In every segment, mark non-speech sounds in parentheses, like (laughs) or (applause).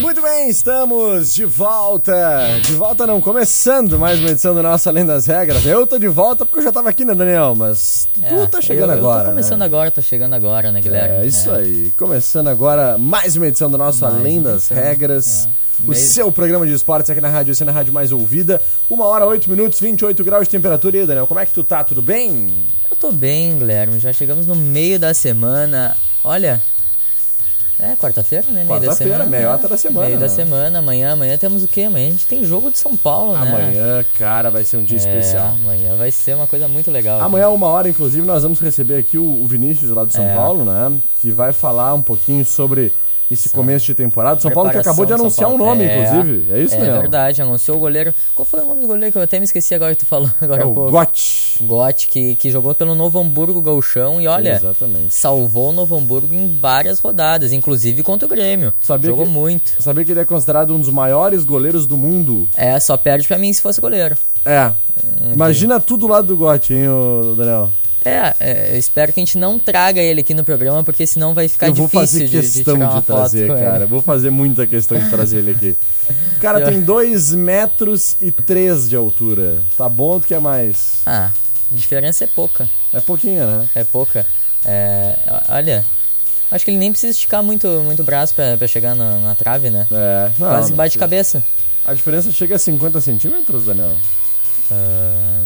Muito bem, estamos de volta. De volta não, começando mais uma edição do nosso Além das Regras. Eu tô de volta porque eu já tava aqui, né, Daniel? Mas tu É, tá chegando eu, agora, Eu tô começando né? agora, tô chegando agora, né, Guilherme? É isso aí. Começando agora mais uma edição do nosso Mais Além das edição, Regras. é. O Meio- seu programa de esportes aqui na rádio, você na rádio mais ouvida. Uma hora, oito minutos, 28 graus de temperatura. E aí, Daniel, como é que tu tá? Tudo bem? Eu tô bem, Guilherme. Já chegamos no meio da semana. Olha. É quarta-feira, né? Meio da Quarta-feira, semana, meiota né? da semana, Meio da semana. Amanhã, amanhã temos o quê? Amanhã a gente tem jogo de São Paulo, né? Amanhã, cara, vai ser um dia É, especial. amanhã vai ser uma coisa muito legal. Amanhã, uma hora, inclusive, nós vamos receber aqui o, o Vinícius lá do São É. Paulo, né? Que vai falar um pouquinho sobre esse começo de temporada. São Paulo que acabou de anunciar um Paulo. nome, É, inclusive. É isso, É Daniel? verdade, anunciou o goleiro. Qual foi o nome do goleiro que eu até me esqueci agora que tu falou (laughs) agora É há o pouco? Gotti. Gotti, que, que jogou pelo Novo Hamburgo Gauchão e olha, Exatamente. salvou o Novo Hamburgo em várias rodadas, inclusive contra o Grêmio. Sabia Jogou que- muito. Sabia que ele é considerado um dos maiores goleiros do mundo? É, só perde pra mim se fosse goleiro. É. Imagina tudo do lado do Gotti, hein, Daniel? É, é, eu espero que a gente não traga ele aqui no programa, porque senão vai ficar Eu vou difícil fazer de, de questão tirar de, uma trazer, cara. Vou fazer muita questão de trazer ele aqui. O cara tem 2 metros e 3 de altura. Tá bom ou tu quer mais? Ah, a diferença é pouca. É pouquinho, né? É pouca. É, olha, acho que ele nem precisa esticar muito, muito o braço pra, pra chegar na, na trave, né? É. Não, Quase não bate precisa. cabeça. A diferença chega a 50 centímetros, Daniel? Ah,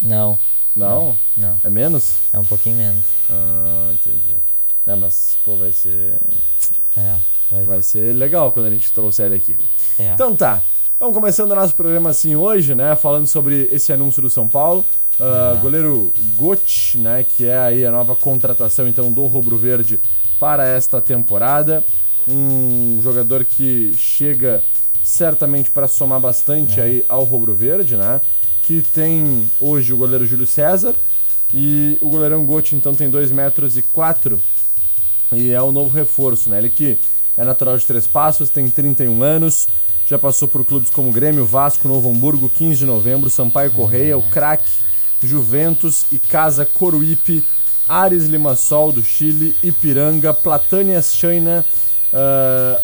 não, Não? não. É menos? É um pouquinho menos. Ah, entendi. Não, mas, pô, vai ser. É, vai, Vai ser legal quando a gente trouxer ele aqui. é. Então tá. Vamos começando o nosso programa assim hoje, né? Falando sobre esse anúncio do São Paulo. Ah, Goleiro Gotti, né? Que é aí a nova contratação então do Rubro Verde para esta temporada. Um jogador que chega certamente para somar bastante aí ao Rubro Verde, né? Que tem hoje o goleiro Júlio César e o goleirão Gotti então tem 2 metros e 4 e é o novo reforço, né? Ele que é natural de Três Passos, tem 31 anos, já passou por clubes como Grêmio, Vasco, Novo Hamburgo, 15 de novembro, Sampaio Correia, o Crack, Juventus e Casa Coruípe, Ares Limassol do Chile, Ipiranga, Platânias China, ah,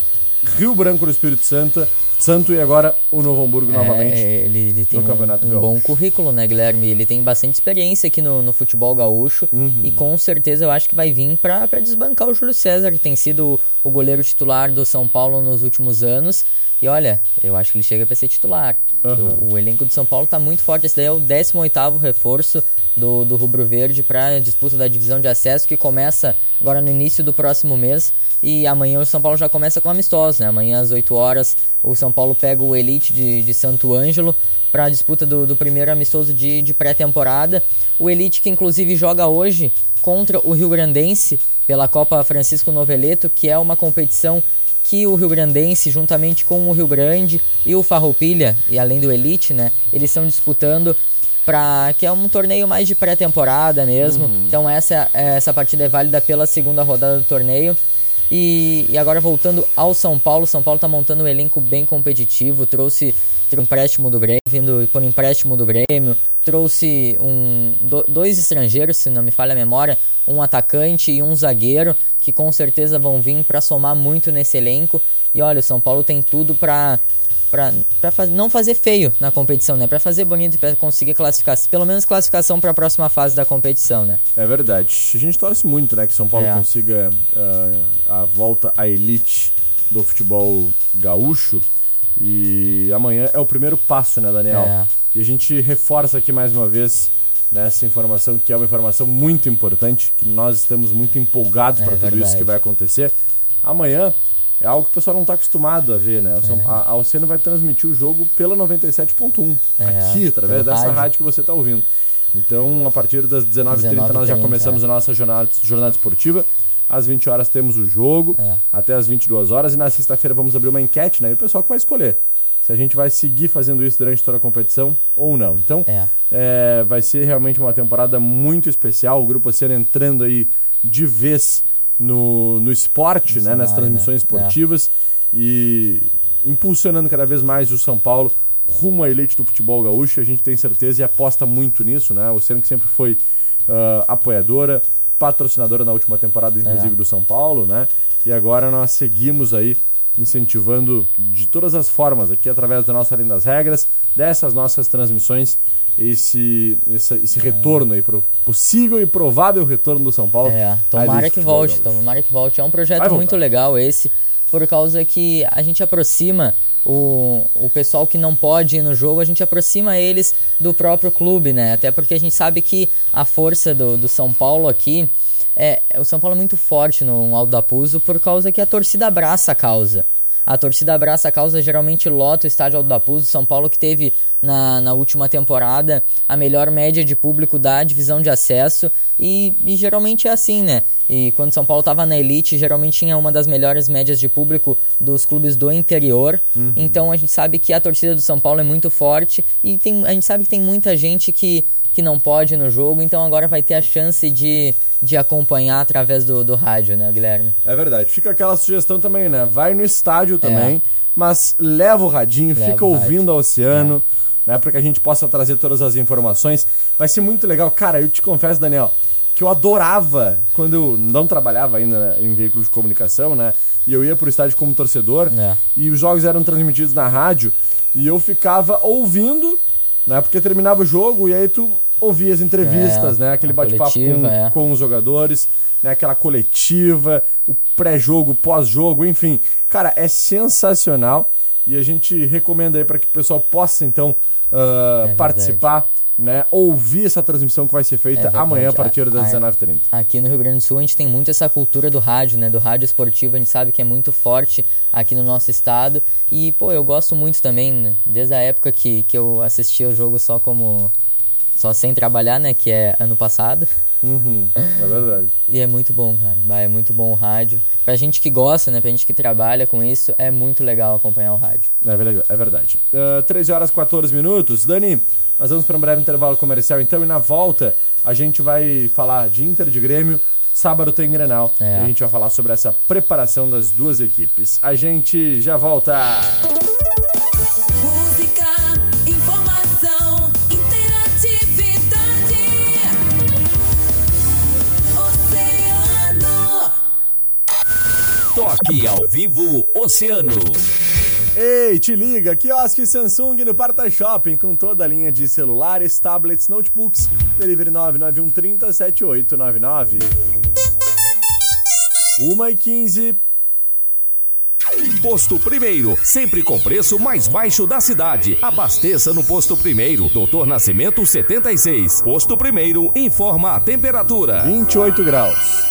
Rio Branco do Espírito Santo, Santo e agora o Novo Hamburgo novamente. É, ele, ele tem no um, Campeonato um bom currículo, né, Guilherme? Ele tem bastante experiência aqui no, no futebol gaúcho Uhum. e com certeza eu acho que vai vir pra desbancar o Júlio César, que tem sido o goleiro titular do São Paulo nos últimos anos. E olha, eu acho que ele chega pra ser titular. O, o elenco do São Paulo tá muito forte. Esse daí é o 18º reforço do, do Rubro Verde para a disputa da divisão de acesso, que começa agora no início do próximo mês. E amanhã o São Paulo já começa com amistosos, né? Amanhã às 8 horas o São Paulo pega o Elite de, de Santo Ângelo para a disputa do, do primeiro amistoso de, de pré-temporada. O Elite que inclusive joga hoje contra o Rio Grandense pela Copa Francisco Noveleto, que é uma competição que o Rio Grandense, juntamente com o Rio Grande e o Farroupilha, e além do Elite, né, eles estão disputando para que é um torneio mais de pré-temporada mesmo. Então essa essa partida é válida pela segunda rodada do torneio. E, e agora voltando ao São Paulo, São Paulo tá montando um elenco bem competitivo, trouxe um empréstimo do Grêmio, vindo por empréstimo do Grêmio, trouxe um, do- dois estrangeiros, se não me falha a memória, um atacante e um zagueiro, que com certeza vão vir para somar muito nesse elenco. E olha, o São Paulo tem tudo para para faz, não fazer feio na competição, né? Para fazer bonito, para conseguir classificação, pelo menos classificação para a próxima fase da competição, né? É verdade. A gente torce muito, né, que São Paulo É. consiga ah, a volta à elite do futebol gaúcho. E amanhã é o primeiro passo, né, Daniel? É. E a gente reforça aqui mais uma vez né, essa informação, que é uma informação muito importante, que nós estamos muito empolgados É para tudo isso verdade. que vai acontecer. Amanhã é algo que o pessoal não está acostumado a ver, né? É. A, a Oceano vai transmitir o jogo pela 97.1, é, aqui, através dessa rádio. rádio que você está ouvindo. Então, a partir das 19h30 19 nós já começamos é. a nossa jornada, jornada esportiva. Às 20 horas temos o jogo, é. até às 22 horas. E na sexta-feira vamos abrir uma enquete, né? E o pessoal que vai escolher se a gente vai seguir fazendo isso durante toda a competição ou não. Então, é. É, vai ser realmente uma temporada muito especial. O Grupo Oceano entrando aí de vez no, no esporte, no né? Cenário, nas transmissões né? esportivas e impulsionando cada vez mais o São Paulo rumo à elite do futebol gaúcho. A gente tem certeza e aposta muito nisso, né? O Oceano que sempre foi uh, apoiadora, patrocinadora na última temporada, inclusive, é. do São Paulo, né? E agora nós seguimos aí incentivando de todas as formas, aqui através da nossa Além das Regras, dessas nossas transmissões, esse, esse, esse retorno aí, possível e provável retorno do São Paulo. É, tomara que volte, tomara que volte. É um projeto muito legal esse, por causa que a gente aproxima o, o pessoal que não pode ir no jogo, a gente aproxima eles do próprio clube, né? Até porque a gente sabe que a força do, do São Paulo aqui é, o São Paulo é muito forte no Alto da Puso por causa que a torcida abraça a causa. A torcida abraça a causa, geralmente lota o estádio Alto da Puso. São Paulo que teve na, na última temporada a melhor média de público da divisão de acesso. E, e geralmente é assim, né? E quando São Paulo estava na elite, geralmente tinha uma das melhores médias de público dos clubes do interior. Uhum. Então a gente sabe que a torcida do São Paulo é muito forte. E tem, a gente sabe que tem muita gente que, que não pode no jogo. Então agora vai ter a chance de de acompanhar através do, do rádio, né, Guilherme? É verdade. Fica aquela sugestão também, né? Vai no estádio também, é. mas leva o radinho, leva fica o ouvindo o oceano, é. né? Para que a gente possa trazer todas as informações. Vai ser muito legal. Cara, eu te confesso, Daniel, que eu adorava quando eu não trabalhava ainda em veículos de comunicação, né? E eu ia pro estádio como torcedor é. e os jogos eram transmitidos na rádio e eu ficava ouvindo, né? Porque terminava o jogo e aí tu ouvir as entrevistas, é, né? Aquele bate-papo com, é. com os jogadores, né? Aquela coletiva, o pré-jogo, pós-jogo, enfim. Cara, é sensacional e a gente recomenda aí para que o pessoal possa, então, uh, participar. Né, ouvir essa transmissão que vai ser feita é amanhã a partir das 19h30. Aqui no Rio Grande do Sul a gente tem muito essa cultura do rádio, né? Do rádio esportivo, a gente sabe que é muito forte aqui no nosso estado. E, pô, eu gosto muito também, né? desde a época que, que eu assistia o jogo só como só sem trabalhar, né? Que é ano passado. Uhum, é verdade. (laughs) e é muito bom, cara. É muito bom o rádio. Pra gente que gosta, né? Pra gente que trabalha com isso, é muito legal acompanhar o rádio. É verdade. É verdade. Uh, 13 horas e 14 minutos. Dani, nós vamos para um breve intervalo comercial então. E na volta, a gente vai falar de Inter de Grêmio. Sábado tem Grenal. É. E a gente vai falar sobre essa preparação das duas equipes. A gente já volta. Toque ao vivo Oceano. Ei, te liga, quiosque Samsung no Parta Shopping com toda a linha de celulares, tablets, notebooks. Delivery 99130 7899. 1 e 15. Posto Primeiro, sempre com preço mais baixo da cidade. Abasteça no Posto Primeiro, Doutor Nascimento 76. Posto Primeiro informa a temperatura: 28 graus.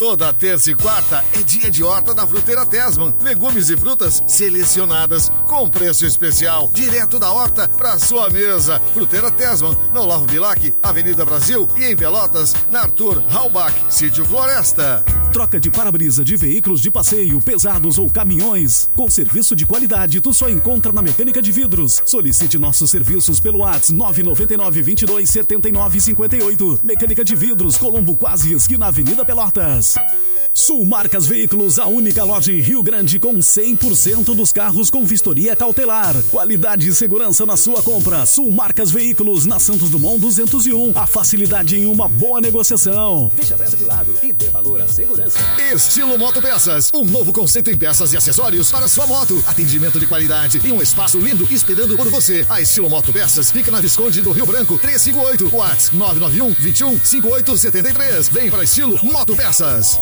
Toda terça e quarta é dia de horta da Fruteira Tesman. Legumes e frutas selecionadas com preço especial, direto da horta para sua mesa. Fruteira Tesman, no Olavo Bilac, Avenida Brasil e em Pelotas, na Arthur Halbach, Sítio Floresta. Troca de para-brisa de veículos de passeio, pesados ou caminhões. Com serviço de qualidade, tu só encontra na Mecânica de Vidros. Solicite nossos serviços pelo WhatsApp 999 22 79 58. Mecânica de Vidros, Colombo Quase, esquina Avenida Pelotas. Sul Marcas Veículos, a única loja em Rio Grande com 100% dos carros com vistoria cautelar. Qualidade e segurança na sua compra. Sul Marcas Veículos, na Santos Dumont 201. A facilidade em uma boa negociação. Deixa a peça de lado e dê valor à segurança. Estilo Moto Peças, um novo conceito em peças e acessórios para sua moto. Atendimento de qualidade e um espaço lindo esperando por você. A Estilo Moto Peças fica na Visconde do Rio Branco 358. WhatsApp 991 21 5873. Vem para Estilo Moto Peças.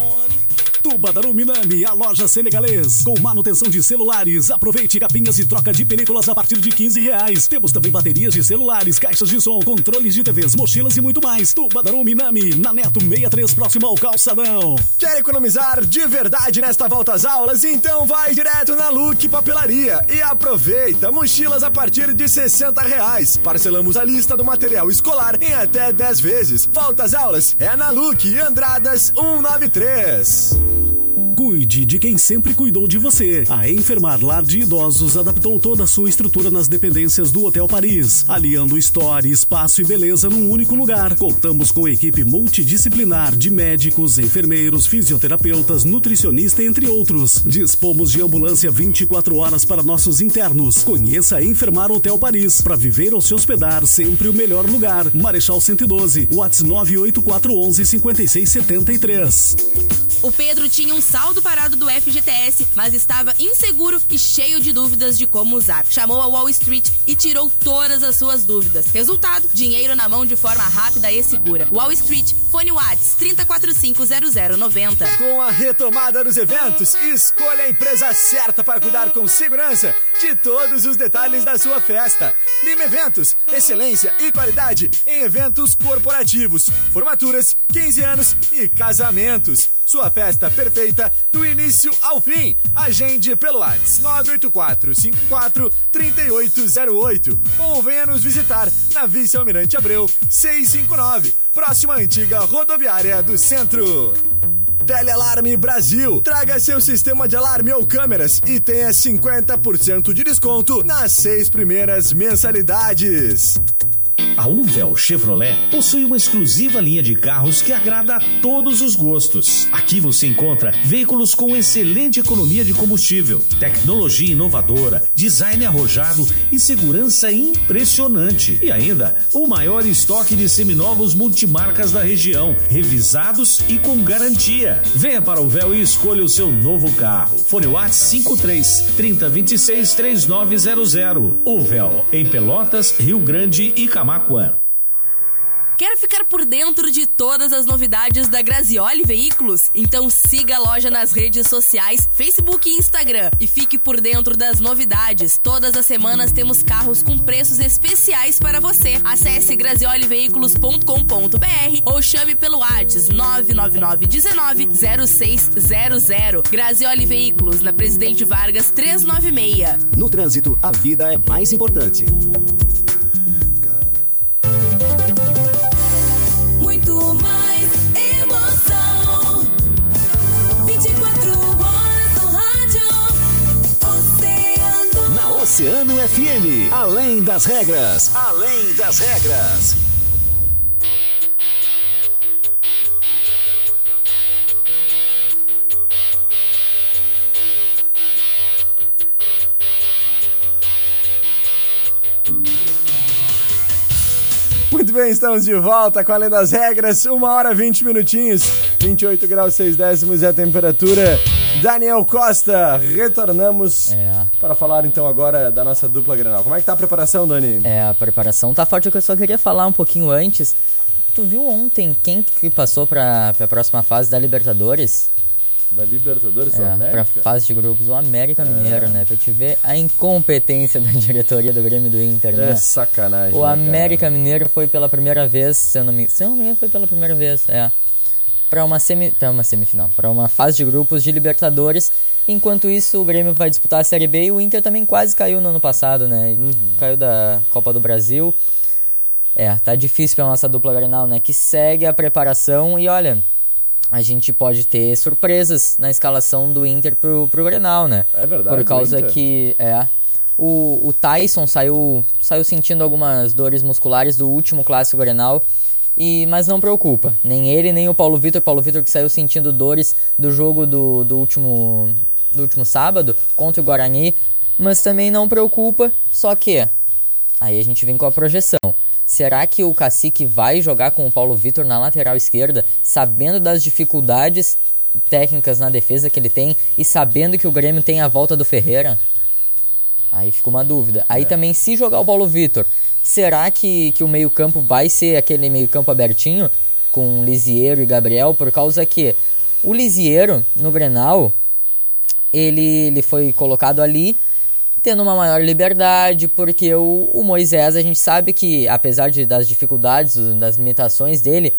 Tubarão Minami, a loja senegalês. Com manutenção de celulares. Aproveite capinhas e troca de películas a partir de 15 reais. Temos também baterias de celulares, caixas de som, controles de TVs, mochilas e muito mais. Tubarão Minami, na Neto 63, próximo ao Calçadão. Quer economizar de verdade nesta volta às aulas? Então vai direto na Look Papelaria e aproveita. Mochilas a partir de 60 reais. Parcelamos a lista do material escolar em até 10 vezes. Volta às aulas é na Look Andradas 193. Cuide de quem sempre cuidou de você. A Enfermar Lar de Idosos adaptou toda a sua estrutura nas dependências do Hotel Paris, aliando história, espaço e beleza num único lugar. Contamos com equipe multidisciplinar de médicos, enfermeiros, fisioterapeutas, nutricionista, entre outros. Dispomos de ambulância 24 horas para nossos internos. Conheça a Enfermar Hotel Paris para viver ou se hospedar sempre o melhor lugar. Marechal 112, WhatsApp 98411 5673. O Pedro tinha um saldo parado do FGTS, mas estava inseguro e cheio de dúvidas de como usar. Chamou a Wall Street e tirou todas as suas dúvidas. Resultado: dinheiro na mão de forma rápida e segura. Wall Street, fone Whats 30450090. Com a retomada dos eventos, escolha a empresa certa para cuidar com segurança de todos os detalhes da sua festa. Lima Eventos, excelência e qualidade em eventos corporativos, formaturas, 15 anos e casamentos. Sua festa perfeita do início ao fim. Agende pelo WhatsApp 984 54 3808 ou venha nos visitar na Vice Almirante Abreu 659, próxima antiga rodoviária do centro. Telealarme Brasil. Traga seu sistema de alarme ou câmeras e tenha 50% de desconto nas seis primeiras mensalidades. A Uvel Chevrolet possui uma exclusiva linha de carros que agrada a todos os gostos. Aqui você encontra veículos com excelente economia de combustível, tecnologia inovadora, design arrojado e segurança impressionante. E ainda o maior estoque de seminovos multimarcas da região, revisados e com garantia. Venha para o Véu e escolha o seu novo carro. Fone Whats 53 3026 3900. O em Pelotas, Rio Grande e Quer ficar por dentro de todas as novidades da Grazioli Veículos? Então siga a loja nas redes sociais, Facebook e Instagram e fique por dentro das novidades. Todas as semanas temos carros com preços especiais para você. Acesse grazioliveículos.com.br ou chame pelo WhatsApp 999 19 0600. Grazioli Veículos, na Presidente Vargas 396. No trânsito, a vida é mais importante. Oceano. FM, além das regras, além das regras. Muito bem, estamos de volta com Além das Regras, 1 hora 20 minutinhos, 28 graus 6 décimos é a temperatura. Daniel Costa, retornamos É. para falar então agora da nossa dupla Granal. Como é que tá a preparação, Dani? É, a preparação tá forte, eu só queria falar um pouquinho antes. Tu viu ontem quem que passou pra, pra próxima fase da Libertadores? Da Libertadores É, pra América? fase de grupos, o América Mineiro, né? Pra te ver a incompetência (laughs) da diretoria do Grêmio do Inter, né? É sacanagem. O né, cara? América Mineiro foi pela primeira vez, se eu não me, se eu não me engano, foi pela primeira vez, é. Pra uma, semi, uma semifinal, pra uma fase de grupos de Libertadores. Enquanto isso, o Grêmio vai disputar a Série B e o Inter também quase caiu no ano passado, né? Uhum. Caiu da Copa do Brasil. É, tá difícil pra nossa dupla Grenal, né? Que segue a preparação e olha, a gente pode ter surpresas na escalação do Inter pro, pro Grenal, né? É verdade, Por causa que, é, o, o Tyson saiu, saiu sentindo algumas dores musculares do último clássico Grenal. E, mas não preocupa, nem ele nem o Paulo Vitor. Paulo Vitor que saiu sentindo dores do jogo do, do, último, do último sábado contra o Guarani. Mas também não preocupa, só que aí a gente vem com a projeção. Será que o Cacique vai jogar com o Paulo Vitor na lateral esquerda, sabendo das dificuldades técnicas na defesa que ele tem e sabendo que o Grêmio tem a volta do Ferreira? Aí fica uma dúvida. Aí também, se jogar o Paulo Vitor, será que, que o meio-campo vai ser aquele meio-campo abertinho com Lisieiro e Gabriel? Por causa que O Lisiero, no Grenal, ele, ele foi colocado ali tendo uma maior liberdade, porque o, o Moisés, a gente sabe que, apesar de, das dificuldades, das limitações dele,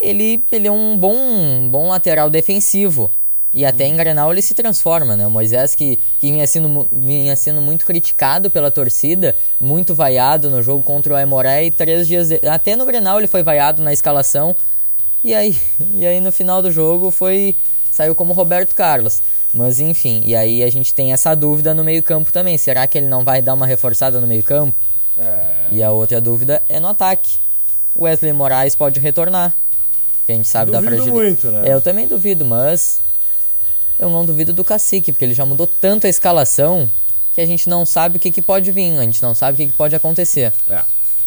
ele, ele é um bom, um bom lateral defensivo. E até em Grenal ele se transforma, né? O Moisés que, que vinha, sendo, vinha sendo muito criticado pela torcida, muito vaiado no jogo contra o Aimoré e três dias... de- Até no Grenal ele foi vaiado na escalação. E aí, (laughs) e aí no final do jogo foi... Saiu como Roberto Carlos. Mas enfim, e aí a gente tem essa dúvida no meio campo também. Será que ele não vai dar uma reforçada no meio campo? E a outra dúvida é no ataque. O Wesley Moraes pode retornar. Que a gente sabe da Duvido fragilidade. muito, né? Eu também duvido, mas eu não duvido do Cacique, porque ele já mudou tanto a escalação que a gente não sabe o que, que pode vir, a gente não sabe o que, que pode acontecer. É.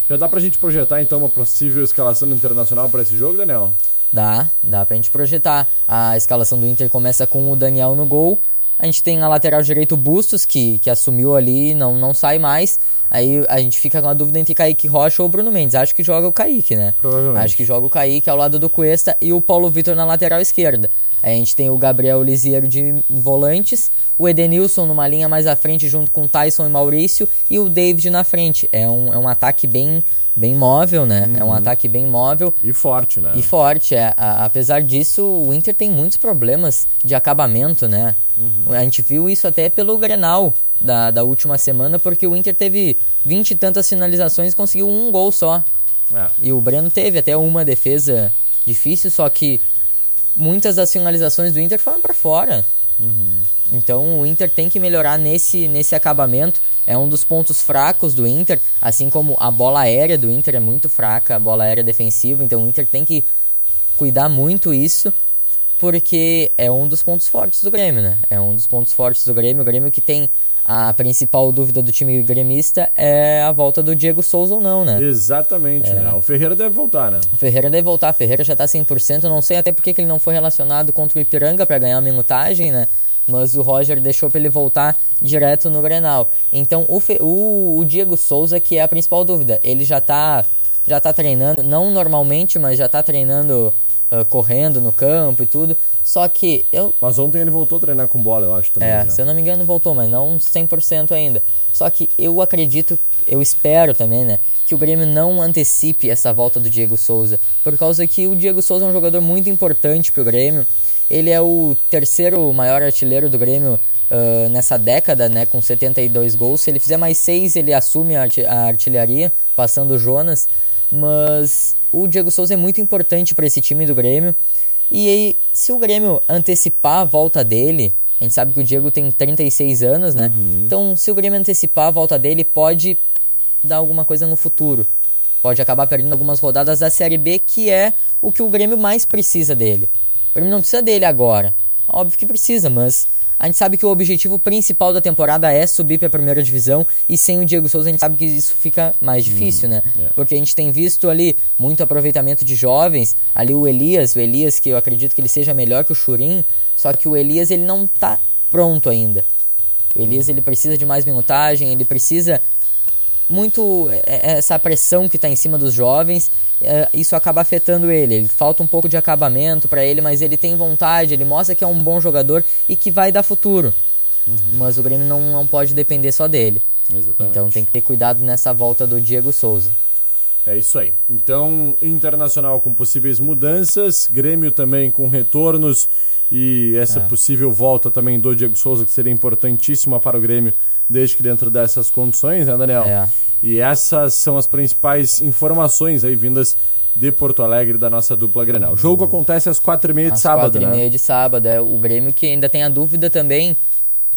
Já dá pra gente projetar então uma possível escalação internacional pra esse jogo, Daniel? Dá, dá pra gente projetar. A escalação do Inter começa com o Daniel no gol. A gente tem na lateral direito o Bustos, que, que assumiu ali, não, não sai mais. Aí a gente fica com a dúvida entre Kaique Rocha ou Bruno Mendes. Acho que joga o Kaique, né? Provavelmente. Acho que joga o Kaique ao lado do Cuesta e o Paulo Vitor na lateral esquerda. Aí a gente tem o Gabriel Lisiero de volantes, o Edenilson numa linha mais à frente junto com Tyson e Maurício e o David na frente. É um, é um ataque bem, bem móvel, né? É um ataque bem móvel. E forte, né? E forte, é. A- apesar disso, o Inter tem muitos problemas de acabamento, né? A gente viu isso até pelo Grenal da, da última semana, porque o Inter teve 20 e tantas finalizações e conseguiu um gol só. É. E o Breno teve até uma defesa difícil, só que muitas das finalizações do Inter foram para fora. Então o Inter tem que melhorar nesse, nesse acabamento. É um dos pontos fracos do Inter, assim como a bola aérea do Inter é muito fraca, a bola aérea defensiva. Então o Inter tem que cuidar muito isso, porque é um dos pontos fortes do Grêmio, né? É um dos pontos fortes do Grêmio. O Grêmio que tem a principal dúvida do time gremista é a volta do Diego Souza ou não, né? Exatamente, né? O Ferreira deve voltar, né? O Ferreira deve voltar, o Ferreira já tá 100%, eu não sei até porque que ele não foi relacionado contra o Ipiranga para ganhar a minutagem, né? Mas o Roger deixou para ele voltar direto no Grenal. Então o, Fe- o, o Diego Souza que é a principal dúvida, ele já tá já tá treinando, não normalmente, mas já tá treinando ah, correndo no campo e tudo. Só que eu Mas ontem ele voltou a treinar com bola, eu acho também. é, né? se eu não me engano voltou, mas não 100% ainda. Só que eu acredito, eu espero também, né, que o Grêmio não antecipe essa volta do Diego Souza, por causa que o Diego Souza é um jogador muito importante pro Grêmio. Ele é o terceiro maior artilheiro do Grêmio ah, nessa década, né, com 72 gols. Se ele fizer mais seis, ele assume a artilharia, passando o Jonas. Mas o Diego Souza é muito importante para esse time do Grêmio. E aí, se o Grêmio antecipar a volta dele, a gente sabe que o Diego tem 36 anos, né? Então, se o Grêmio antecipar a volta dele, pode dar alguma coisa no futuro. Pode acabar perdendo algumas rodadas da Série B, que é o que o Grêmio mais precisa dele. O Grêmio não precisa dele agora. Óbvio que precisa, mas a gente sabe que o objetivo principal da temporada é subir para a primeira divisão e sem o Diego Souza a gente sabe que isso fica mais difícil, né? Porque a gente tem visto ali muito aproveitamento de jovens, ali o Elias, o Elias que eu acredito que ele seja melhor que o Churin, só que o Elias ele não tá pronto ainda. O Elias ele precisa de mais minutagem, ele precisa muito é, é, essa pressão que está em cima dos jovens, é, isso acaba afetando ele. Ele falta um pouco de acabamento para ele, mas ele tem vontade, ele mostra que é um bom jogador e que vai dar futuro. Mas o Grêmio não, não pode depender só dele. Exatamente. Então tem que ter cuidado nessa volta do Diego Souza. É isso aí. Então, Internacional com possíveis mudanças, Grêmio também com retornos e essa É. possível volta também do Diego Souza, que seria importantíssima para o Grêmio, desde que dentro dessas condições, né, Daniel? É. E essas são as principais informações aí vindas de Porto Alegre da nossa dupla Grenal. O jogo acontece às quatro e meia de Às sábado, quatro e né? meia de sábado. É o Grêmio que ainda tem a dúvida também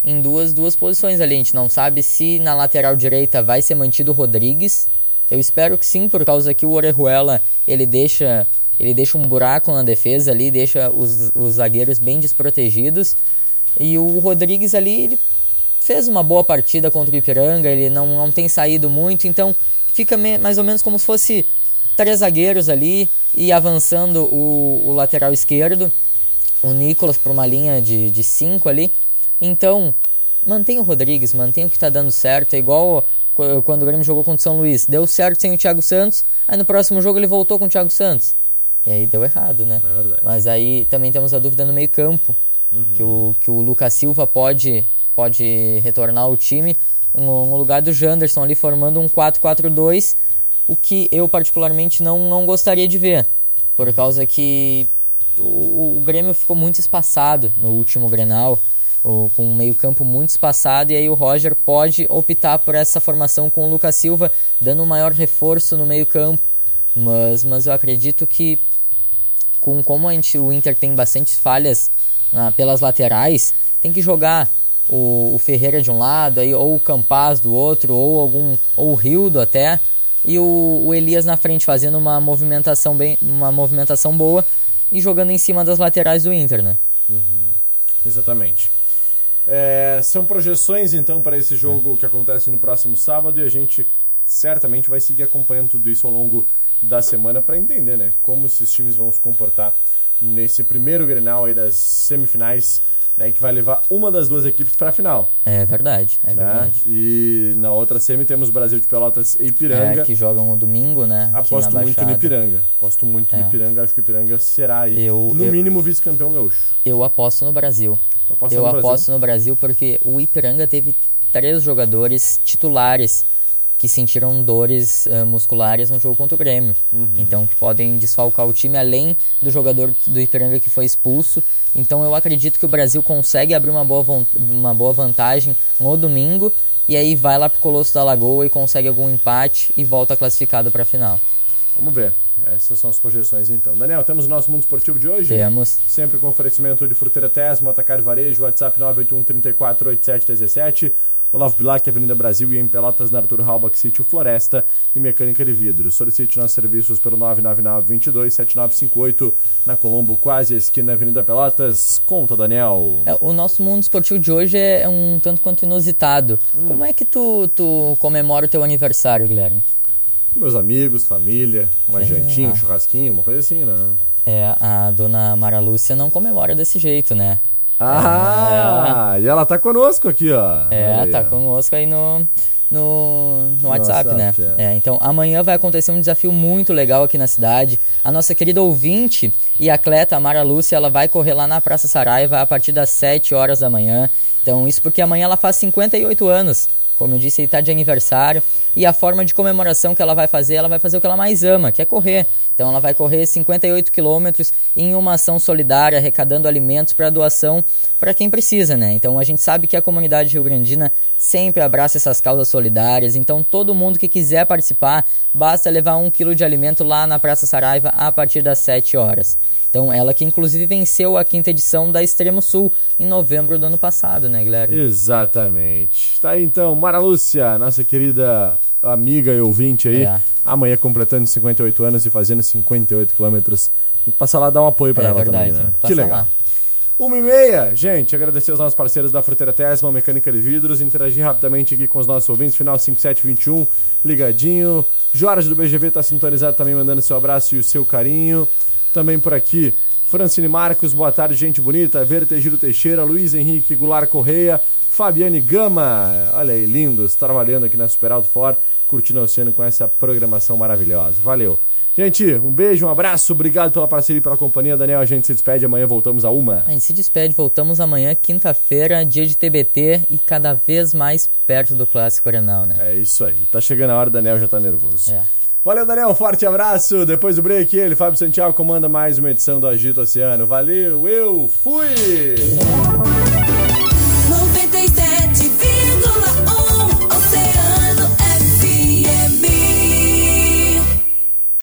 em duas, duas posições ali. A gente não sabe se na lateral direita vai ser mantido o Rodrigues. Eu espero que sim, por causa que o Orejuela ele deixa, ele deixa um buraco na defesa ali, deixa os, os zagueiros bem desprotegidos. E o Rodrigues ali, fez uma boa partida contra o Ipiranga, ele não, não tem saído muito, então fica me- mais ou menos como se fosse três zagueiros ali e avançando o, o lateral esquerdo, o Nicolas para uma linha de, de cinco ali. Então, mantém o Rodrigues, mantém o que está dando certo, é igual quando o Grêmio jogou contra o São Luís, deu certo sem o Thiago Santos, aí no próximo jogo ele voltou com o Thiago Santos. E aí deu errado, né? É verdade. Mas aí também temos a dúvida no meio-campo, que, o, que o Lucas Silva pode, pode retornar ao time no, no lugar do Janderson ali formando um 4-4-2, o que eu particularmente não, não gostaria de ver, por causa que o, o Grêmio ficou muito espaçado no último Grenal, o- com um meio-campo muito espaçado, e aí o Roger pode optar por essa formação com o Lucas Silva, dando um maior reforço no meio-campo. Mas, mas eu acredito que com como a gente, o Inter tem bastantes falhas ah, pelas laterais, tem que jogar o, o Ferreira de um lado, aí, ou o Campaz do outro, ou algum ou o Rildo até, e o, o Elias na frente fazendo uma movimentação bem, uma movimentação boa e jogando em cima das laterais do Inter, né? Exatamente. É, são projeções então para esse jogo que acontece no próximo sábado e a gente certamente vai seguir acompanhando tudo isso ao longo da semana para entender, né, como esses times vão se comportar nesse primeiro Grenal aí das semifinais, né, que vai levar uma das duas equipes para a final, É verdade, é né? verdade. E na outra semi temos Brasil de Pelotas e Ipiranga. É, que jogam no domingo, né? Aposto muito no. Ipiranga. Aposto muito no É. Ipiranga. Acho que o Ipiranga será aí, Eu- no eu- mínimo, vice-campeão gaúcho. Eu aposto no Brasil. Eu no Brasil? aposto no Brasil porque o Ipiranga teve três jogadores titulares que sentiram dores eh, musculares no jogo contra o Grêmio. Uhum. Então, que podem desfalcar o time além do jogador do Ipiranga que foi expulso. Então, eu acredito que o Brasil consegue abrir uma boa, uma boa vantagem no domingo e aí vai lá pro Colosso da Lagoa e consegue algum empate e volta classificado para a final. Vamos ver. Essas são as projeções então. Daniel, temos o nosso mundo esportivo de hoje? Temos. Sempre com oferecimento de Fruteira Tesma, Atacar Varejo, WhatsApp 981 34 8717, Olavo Bilac, Avenida Brasil e em Pelotas, na Arthur Halbach, Sítio Floresta e Mecânica de Vidro. Solicite nossos serviços pelo 999 22 7958 na Colombo, quase esquina Avenida Pelotas. Conta, Daniel. É, o nosso mundo esportivo de hoje é um tanto quanto inusitado. Hum. Como é que tu, tu comemora o teu aniversário, Guilherme? Meus amigos, família, uma jantinha, Ah. um churrasquinho, uma coisa assim, né? É, a dona Mara Lúcia não comemora desse jeito, né? Ah, e ela tá conosco aqui, ó. É, aí, tá conosco aí no, no, no WhatsApp, WhatsApp, né? é. É, então, amanhã vai acontecer um desafio muito legal aqui na cidade. A nossa querida ouvinte e atleta Mara Lúcia, ela vai correr lá na Praça Saraiva a partir das 7 horas da manhã. Então, isso porque amanhã ela faz 58 anos. Como eu disse, ele tá de aniversário. E a forma de comemoração que ela vai fazer, ela vai fazer o que ela mais ama, que é correr. Então ela vai correr 58 quilômetros em uma ação solidária, arrecadando alimentos para doação para quem precisa, né? Então a gente sabe que a comunidade rio-grandina sempre abraça essas causas solidárias. Então todo mundo que quiser participar, basta levar um quilo de alimento lá na Praça Saraiva a partir das 7 horas. Então ela que inclusive venceu a quinta edição da Extremo Sul em novembro do ano passado, né, Guilherme? Exatamente. Tá aí então, Mara Lúcia, nossa querida amiga e ouvinte aí. É. Amanhã completando 58 anos e fazendo 58 quilômetros. Tem que passar lá dar um apoio pra É ela verdade, também, né? que Que legal. lá. Uma e meia, gente, agradecer aos nossos parceiros da Fruteira Tesma, Mecânica de Vidros, interagir rapidamente aqui com os nossos ouvintes, final 5721, ligadinho. Jorge do BGV tá sintonizado também, mandando seu abraço e o seu carinho. Também por aqui, Francine Marcos, boa tarde, gente bonita. Vertegiro Teixeira, Luiz Henrique Goulart Correia, Fabiane Gama, olha aí, lindos, trabalhando aqui na Super Alto For, curtindo o oceano com essa programação maravilhosa. Valeu. Gente, um beijo, um abraço, obrigado pela parceria e pela companhia. Daniel, a gente se despede, amanhã voltamos a uma. A gente se despede, voltamos amanhã, quinta-feira, dia de TBT e cada vez mais perto do Clássico Arenal, né? É isso aí. Tá chegando a hora, Daniel já tá nervoso. É. Valeu, Daniel. Um forte abraço. Depois do break, ele, Fábio Santiago, comanda mais uma edição do Agito Oceano. Valeu, eu fui!